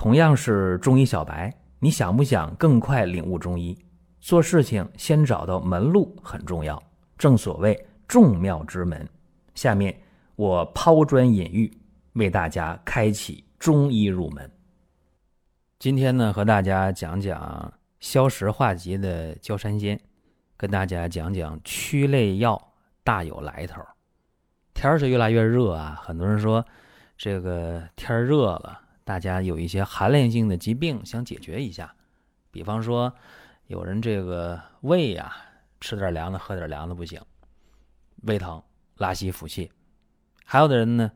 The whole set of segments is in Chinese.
同样是中医小白，你想不想更快领悟中医？做事情先找到门路很重要，正所谓众妙之门。下面我抛砖引玉，为大家开启中医入门。今天呢，和大家讲讲消食化积的焦山仙，跟大家讲讲祛泪药大有来头。天儿是越来越热啊，很多人说这个天儿热了。大家有一些寒凉性的疾病想解决一下，比方说有人这个胃呀，吃点凉的喝点凉的不行，胃疼、拉稀、腹泻；还有的人呢，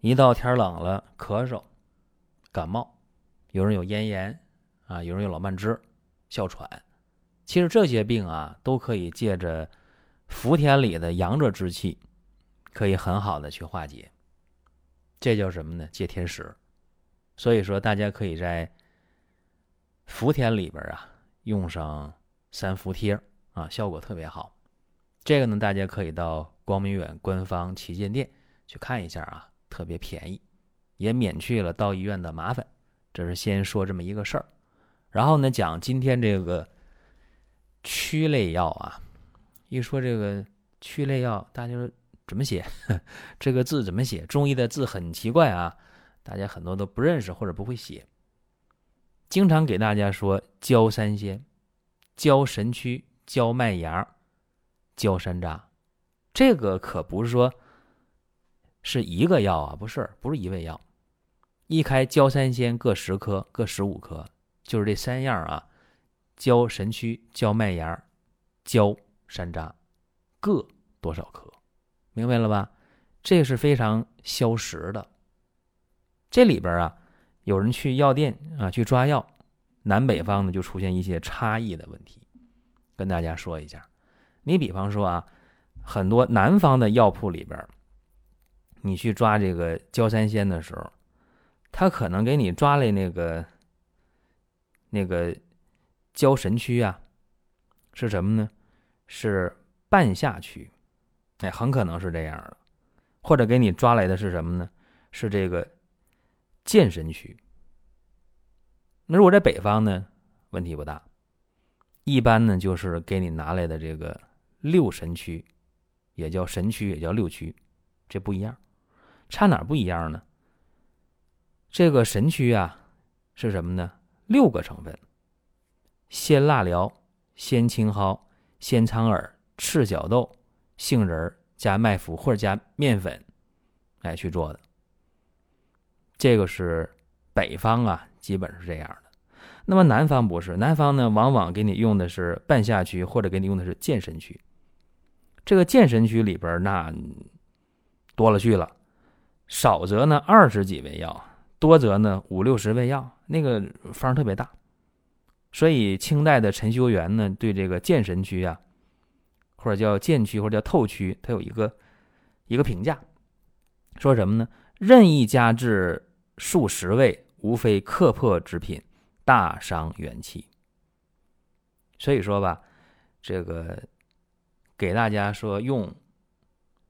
一到天冷了咳嗽、感冒，有人有咽炎啊，有人有老慢支、哮喘。其实这些病啊，都可以借着伏天里的阳热之气，可以很好的去化解。这叫什么呢？借天时。所以说，大家可以在伏天里边啊用上三伏贴啊，效果特别好。这个呢，大家可以到光明远官方旗舰店去看一下啊，特别便宜，也免去了到医院的麻烦。这是先说这么一个事儿，然后呢，讲今天这个祛类药啊。一说这个祛类药，大家说怎么写？这个字怎么写？中医的字很奇怪啊。大家很多都不认识或者不会写，经常给大家说焦三仙、焦神曲、焦麦芽、焦山楂，这个可不是说是一个药啊，不是，不是一味药，一开焦三仙各十颗，各十五颗，就是这三样啊，焦神曲、焦麦芽、焦山楂，各多少颗，明白了吧？这是非常消食的。这里边啊，有人去药店啊去抓药，南北方呢就出现一些差异的问题，跟大家说一下。你比方说啊，很多南方的药铺里边，你去抓这个焦三仙的时候，他可能给你抓来那个那个焦神曲啊，是什么呢？是半夏曲，哎，很可能是这样的，或者给你抓来的是什么呢？是这个。健神曲，那如果在北方呢，问题不大。一般呢，就是给你拿来的这个六神曲，也叫神曲，也叫六曲，这不一样。差哪不一样呢？这个神曲啊，是什么呢？六个成分：鲜辣椒、鲜青蒿、鲜苍耳、赤小豆、杏仁加麦麸或者加面粉，来去做的。这个是北方啊，基本是这样的。那么南方不是，南方呢，往往给你用的是半夏区，或者给你用的是健神区。这个健神区里边那多了去了，少则呢二十几味药，多则呢五六十味药，那个方特别大。所以清代的陈修元呢，对这个健神区啊，或者叫健区，或者叫透区，他有一个一个评价，说什么呢？任意加制。数十味，无非克破之品，大伤元气。所以说吧，这个给大家说用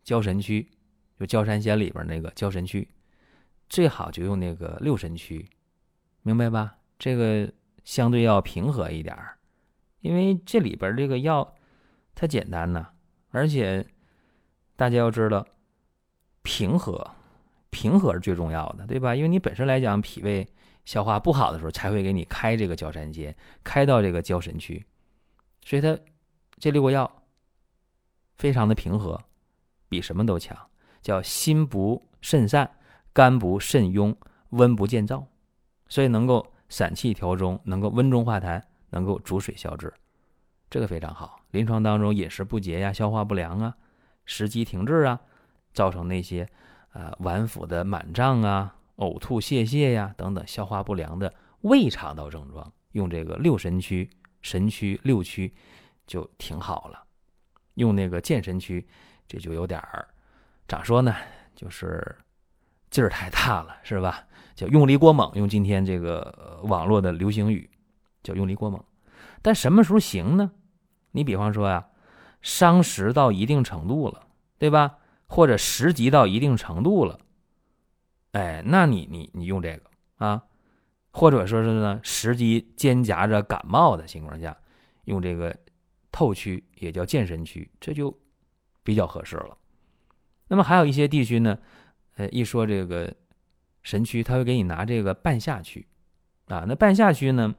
焦神曲，就焦山仙里边那个焦神曲，最好就用那个六神曲，明白吧？这个相对要平和一点儿，因为这里边这个药它简单呐，而且大家要知道平和。平和是最重要的，对吧？因为你本身来讲，脾胃消化不好的时候，才会给你开这个焦山仙，开到这个焦神区，所以它这六个药非常的平和，比什么都强，叫心不肾散，肝不肾壅，温不见燥，所以能够散气调中，能够温中化痰，能够逐水消滞，这个非常好。临床当中饮食不节呀，消化不良啊，食积停滞啊，造成那些。啊，脘腹的满胀啊，呕吐、泄泻呀，等等，消化不良的胃肠道症状，用这个六神曲、神曲、六曲就挺好了。用那个健神曲，这就有点儿咋说呢？就是劲儿太大了，是吧？叫用力过猛。用今天这个网络的流行语，叫用力过猛。但什么时候行呢？你比方说呀，伤食到一定程度了，对吧？或者食积到一定程度了，哎，那你你你用这个啊，或者说是呢时机兼夹着感冒的情况下，用这个透区也叫健神区，这就比较合适了。那么还有一些地区呢，呃，一说这个神区，他会给你拿这个半夏区啊。那半夏区呢，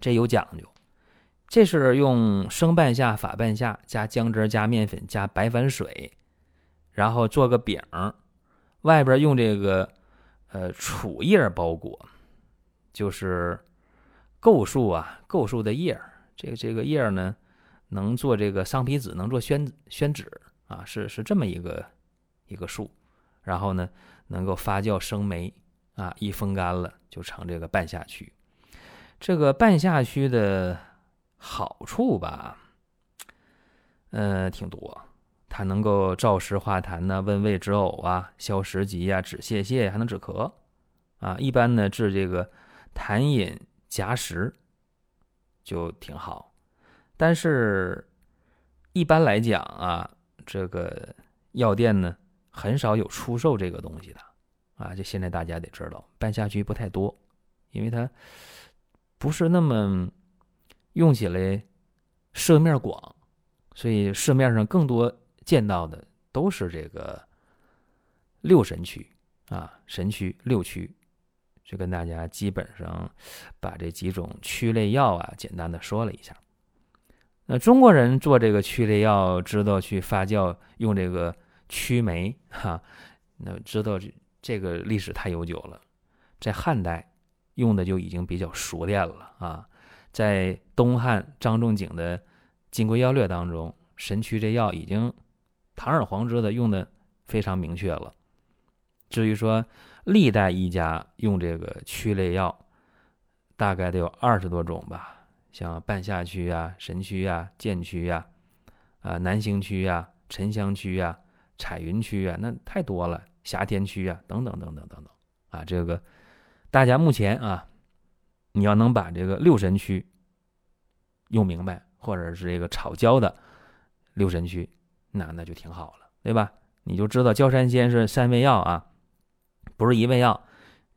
这有讲究，这是用生半夏、法半夏加姜汁、加面粉、加白矾水，然后做个饼，外边用这个呃杵叶包裹，就是构树啊，构树的叶这个这个叶呢，能做这个桑皮纸，能做宣宣纸。啊，是是这么一个一个树，然后呢，能够发酵生霉啊，一风干了就成这个半夏曲。这个半夏曲的好处吧，呃，挺多。它能够燥湿化痰呢，温胃止呕啊，消食积呀，止泄泻，还能止咳啊。一般呢，治这个痰饮夹食就挺好。但是，一般来讲啊。这个药店呢，很少有出售这个东西的，啊，就现在大家得知道，半夏菊不太多，因为它不是那么用起来涉面广，所以市面上更多见到的都是这个六神曲啊，神曲六曲，就跟大家基本上把这几种曲类药啊，简单的说了一下。那中国人做这个曲类药，知道去发酵用这个曲霉哈，那知道这个历史太悠久了，在汉代用的就已经比较熟练了啊。在东汉张仲景的《金匮要略》当中，神曲这药已经堂而皇之的用的非常明确了。至于说历代医家用这个曲类药，大概得有二十多种吧。像半夏区啊、神区啊、剑区呀、啊南星区呀、沉香区呀、彩云区啊，那太多了。霞天区啊，等等等等等等啊，这个大家目前啊，你要能把这个六神区用明白，或者是这个炒焦的六神区，那那就挺好了，对吧？你就知道焦山仙是三味药啊，不是一味药，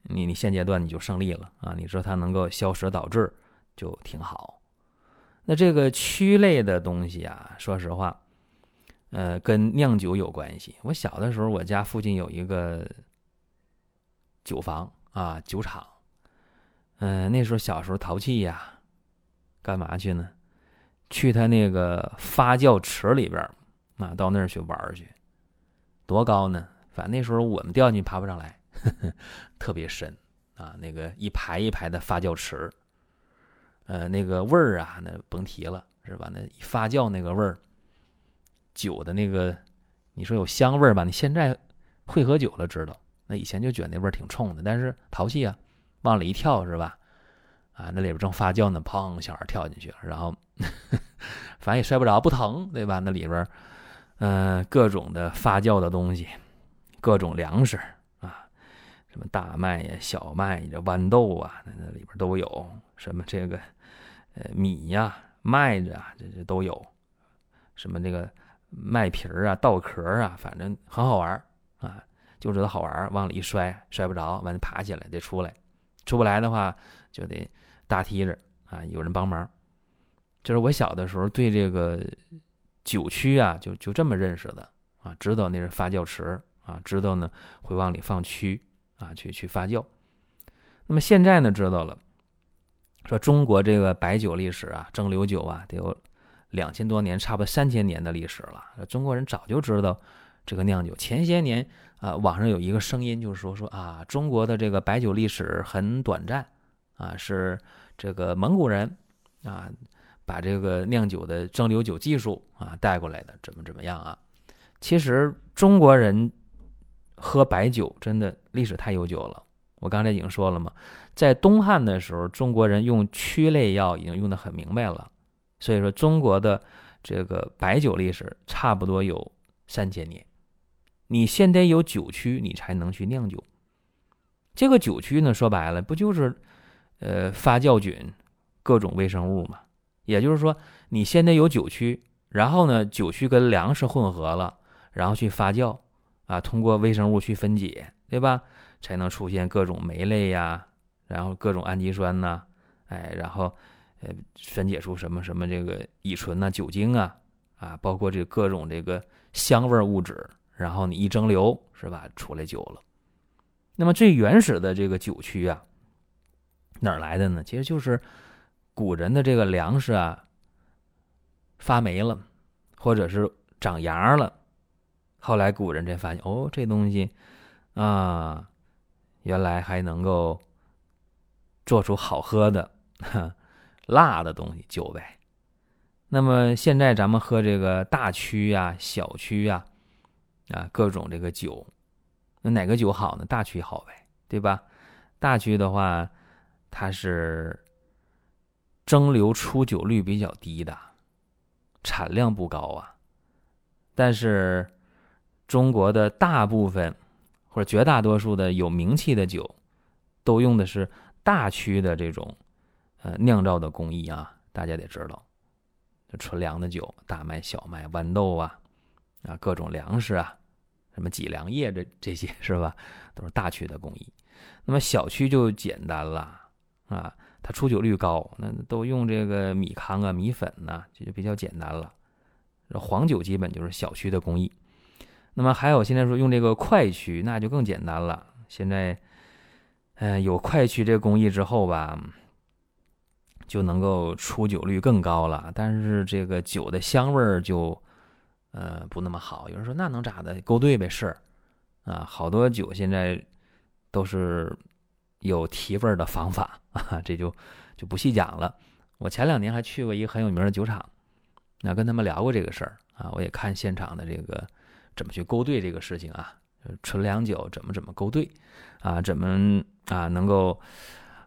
你你现阶段你就胜利了啊！你说它能够消食导滞。就挺好，那这个曲类的东西啊，说实话，呃，跟酿酒有关系。我小的时候，我家附近有一个酒房啊，酒厂。嗯，那时候小时候淘气呀，干嘛去呢？去他那个发酵池里边啊，到那儿去玩去。多高呢？反正那时候我们掉进去爬不上来，特别深啊，那个一排一排的发酵池。呃，那个味儿啊，那甭提了，是吧？那发酵那个味儿，酒的那个，你说有香味儿吧？你现在会喝酒了，知道？那以前就觉得那味儿挺冲的，但是淘气啊，往里一跳，是吧？啊，那里边正发酵呢，砰，小孩跳进去了，然后 反正也摔不着，不疼，对吧？那里边，嗯，各种的发酵的东西，各种粮食啊，什么大麦呀、小麦、这豌豆啊，那那里边都有，什么这个。呃，米呀、麦子啊，这这都有，什么这个麦皮儿啊、稻壳啊，反正很好玩啊，就知道好玩往里一摔，摔不着，完了爬起来得出来，出不来的话就得搭梯子啊，有人帮忙。就是我小的时候对这个酒曲啊，就就这么认识的啊，知道那是发酵池啊，知道呢会往里放曲啊，去去发酵。那么现在呢，知道了。说中国这个白酒历史啊，蒸馏酒啊，得有两千多年，差不多三千年的历史了。中国人早就知道这个酿酒。前些年啊，网上有一个声音，就是说说啊，中国的这个白酒历史很短暂啊，是这个蒙古人啊，把这个酿酒的蒸馏酒技术啊带过来的，怎么怎么样啊？其实中国人喝白酒真的历史太悠久了。我刚才已经说了嘛。在东汉的时候，中国人用曲类药已经用的很明白了，所以说中国的这个白酒历史差不多有三千年。你先得有酒曲，你才能去酿酒。这个酒曲呢，说白了不就是呃发酵菌、各种微生物嘛？也就是说，你先得有酒曲，然后呢，酒曲跟粮食混合了，然后去发酵啊，通过微生物去分解，对吧？才能出现各种酶类呀。然后各种氨基酸呐，哎，然后呃分解出什么什么这个乙醇呐、酒精啊，啊，包括这各种这个香味物质，然后你一蒸馏是吧，出来酒了。那么最原始的这个酒曲啊，哪来的呢？其实就是古人的这个粮食啊发霉了，或者是长芽了，后来古人才发现，哦，这东西啊，原来还能够做出好喝的辣的东西酒呗。那么现在咱们喝这个大曲呀、小曲呀，啊，各种这个酒。那哪个酒好呢？大曲好呗，对吧？大曲的话，它是蒸馏出酒率比较低的，产量不高啊。但是中国的大部分或者绝大多数的有名气的酒，都用的是大曲的这种呃酿造的工艺啊。大家得知道，纯粮的酒，大麦、小麦、豌豆啊，啊各种粮食啊。什么脊梁叶这这些是吧？都是大曲的工艺。那么小曲就简单了啊，它出酒率高，那都用这个米糠啊、米粉呐，这就比较简单了。黄酒基本就是小曲的工艺。那么还有现在说用这个快曲，那就更简单了。现在，嗯，有快曲这工艺之后吧，就能够出酒率更高了。但是这个酒的香味儿就。呃，不那么好。有人说那能咋的？勾兑呗，是，啊，好多酒现在都是有提味儿的方法 啊，这就就不细讲了。我前两年还去过一个很有名的酒厂，那跟他们聊过这个事儿啊，我也看现场的这个怎么去勾兑这个事情啊，纯粮酒怎么怎么勾兑啊，怎么啊能够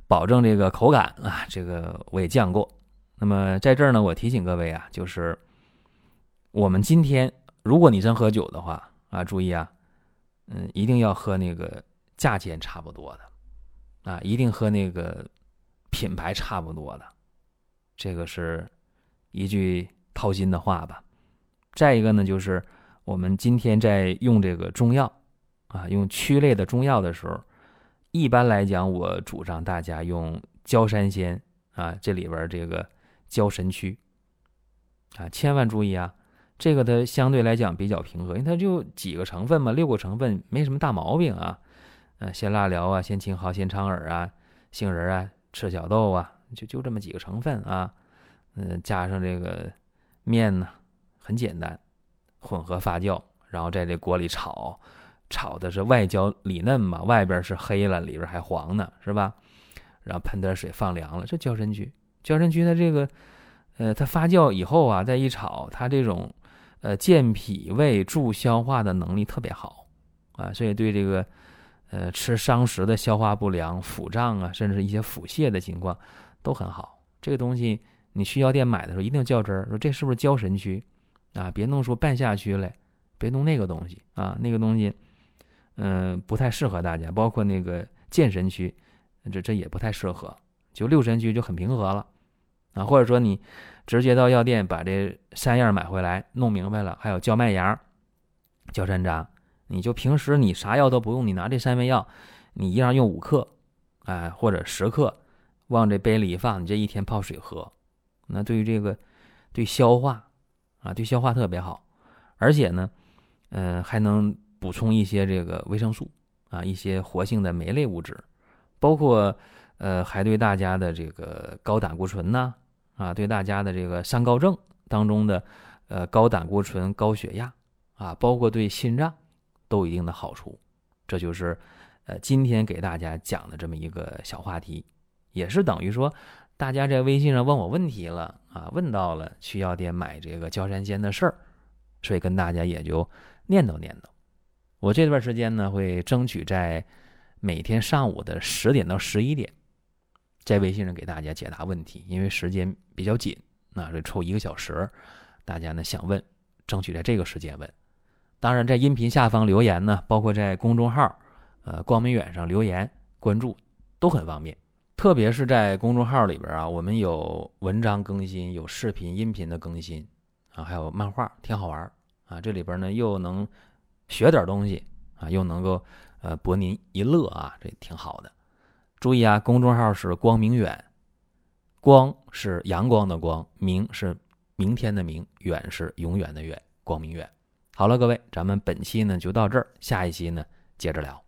保证这个口感啊，这个我也见过。那么在这儿呢，我提醒各位啊，就是。我们今天，如果你真喝酒的话啊，注意啊，嗯，一定要喝那个价钱差不多的，啊，一定和那个品牌差不多的，这个是一句掏心的话吧。再一个呢，就是我们今天在用这个中药啊，用曲类的中药的时候，一般来讲，我主张大家用焦山仙啊，这里边这个焦神曲啊，千万注意啊。这个它相对来讲比较平和，因为它就几个成分嘛，六个成分没什么大毛病啊。呃，鲜辣椒啊，鲜青蒿，鲜苍耳啊，杏仁啊，赤小豆啊，就就这么几个成分啊。嗯，加上这个面呢，很简单，混合发酵，然后在这锅里炒，炒的是外焦里嫩嘛，外边是黑了，里边还黄呢，是吧？然后喷点水放凉了，这焦参曲，焦参曲它这个，呃，它发酵以后啊，再一炒，它这种。呃，健脾胃、助消化的能力特别好，啊，所以对这个，呃，吃伤食的消化不良、腹胀啊，甚至一些腹泻的情况都很好。这个东西你去药店买的时候一定要较真儿，说这是不是胶神曲啊？别弄出半夏曲来，别弄那个东西啊，那个东西，嗯，不太适合大家。包括那个健神曲，这这也不太适合。就六神曲就很平和了，啊，或者说你。直接到药店把这三样买回来，弄明白了，还有焦麦芽、焦山楂，你就平时你啥药都不用，你拿这三味药，你一样用五克，哎，或者十克，往这杯里一放，你这一天泡水喝，那对于这个对消化啊，对消化特别好，而且呢，嗯，还能补充一些这个维生素啊，一些活性的酶类物质，包括呃，还对大家的这个高胆固醇呐。啊，对大家的这个三高症当中的，呃，高胆固醇、高血压，啊，包括对心脏，都有一定的好处。这就是，呃，今天给大家讲的这么一个小话题，也是等于说，大家在微信上问我问题了啊，问到了去药店买这个焦山仙的事儿，所以跟大家也就念叨念叨。我这段时间呢，会争取在每天上午的十点到十一点。在微信上给大家解答问题，因为时间比较紧，那这抽一个小时，大家呢想问，争取在这个时间问。当然，在音频下方留言呢，包括在公众号，呃，光明远上留言关注都很方便。特别是在公众号里边啊，我们有文章更新，有视频、音频的更新啊，还有漫画，挺好玩啊。这里边呢又能学点东西啊，又能够呃博您一乐啊，这挺好的。注意啊，公众号是光明远，光是阳光的光，明是明天的明，远是永远的远，光明远。好了，各位，咱们本期呢就到这儿，下一期呢接着聊。